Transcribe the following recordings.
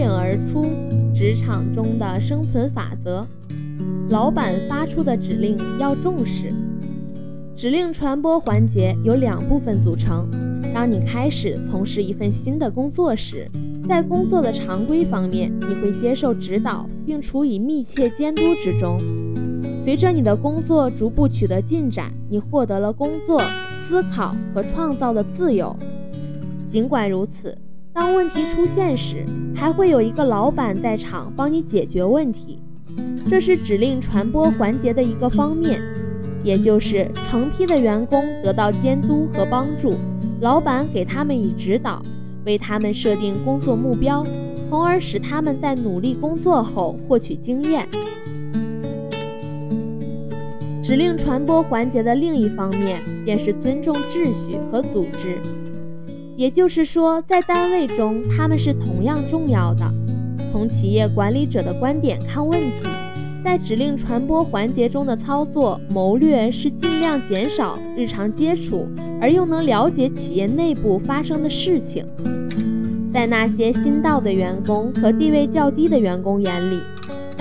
颖而出职场中的生存法则：老板发出的指令要重视。指令传播环节由两部分组成。当你开始从事一份新的工作时，在工作的常规方面，你会接受指导并处以密切监督之中。随着你的工作逐步取得进展，你获得了工作、思考和创造的自由。尽管如此，当问题出现时，还会有一个老板在场帮你解决问题。这是指令传播环节的一个方面，也就是成批的员工得到监督和帮助，老板给他们以指导。为他们设定工作目标，从而使他们在努力工作后获取经验。指令传播环节的另一方面便是尊重秩序和组织，也就是说，在单位中他们是同样重要的。从企业管理者的观点看问题，在指令传播环节中的操作谋略是尽量减少日常接触，而又能了解企业内部发生的事情。在那些新到的员工和地位较低的员工眼里，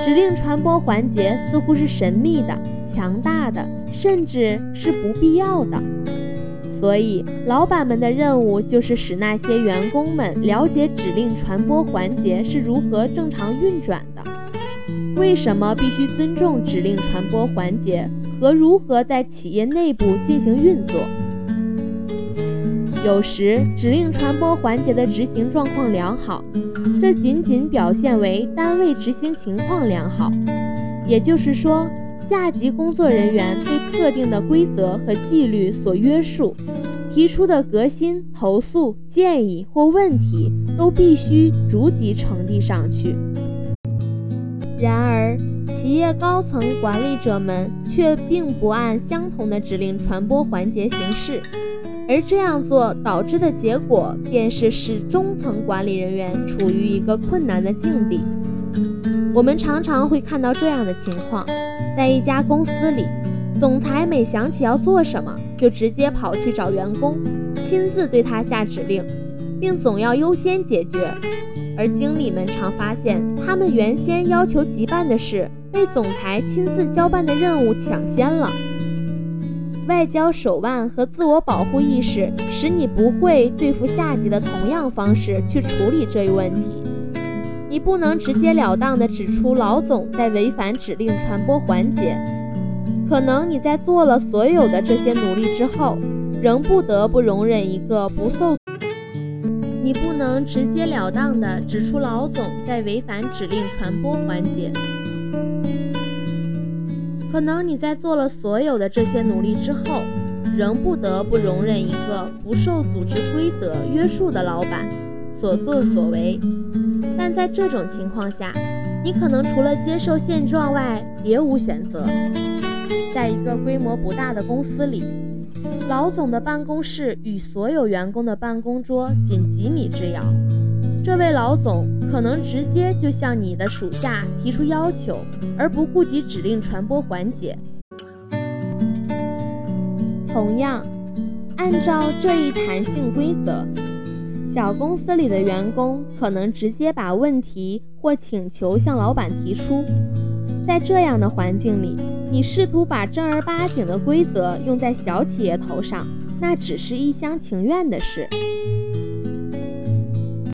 指令传播环节似乎是神秘的、强大的，甚至是不必要的。所以，老板们的任务就是使那些员工们了解指令传播环节是如何正常运转的，为什么必须尊重指令传播环节，和如何在企业内部进行运作。有时指令传播环节的执行状况良好，这仅仅表现为单位执行情况良好，也就是说，下级工作人员被特定的规则和纪律所约束，提出的革新、投诉、建议或问题都必须逐级呈递上去。然而，企业高层管理者们却并不按相同的指令传播环节行事。而这样做导致的结果，便是使中层管理人员处于一个困难的境地。我们常常会看到这样的情况：在一家公司里，总裁每想起要做什么，就直接跑去找员工，亲自对他下指令，并总要优先解决；而经理们常发现，他们原先要求急办的事，被总裁亲自交办的任务抢先了。外交手腕和自我保护意识使你不会对付下级的同样方式去处理这一问题。你不能直截了当地指出老总在违反指令传播环节。可能你在做了所有的这些努力之后，仍不得不容忍一个不受。你不能直截了当地指出老总在违反指令传播环节。可能你在做了所有的这些努力之后，仍不得不容忍一个不受组织规则约束的老板所作所为。但在这种情况下，你可能除了接受现状外别无选择。在一个规模不大的公司里，老总的办公室与所有员工的办公桌仅几米之遥。这位老总可能直接就向你的属下提出要求，而不顾及指令传播环节。同样，按照这一弹性规则，小公司里的员工可能直接把问题或请求向老板提出。在这样的环境里，你试图把正儿八经的规则用在小企业头上，那只是一厢情愿的事。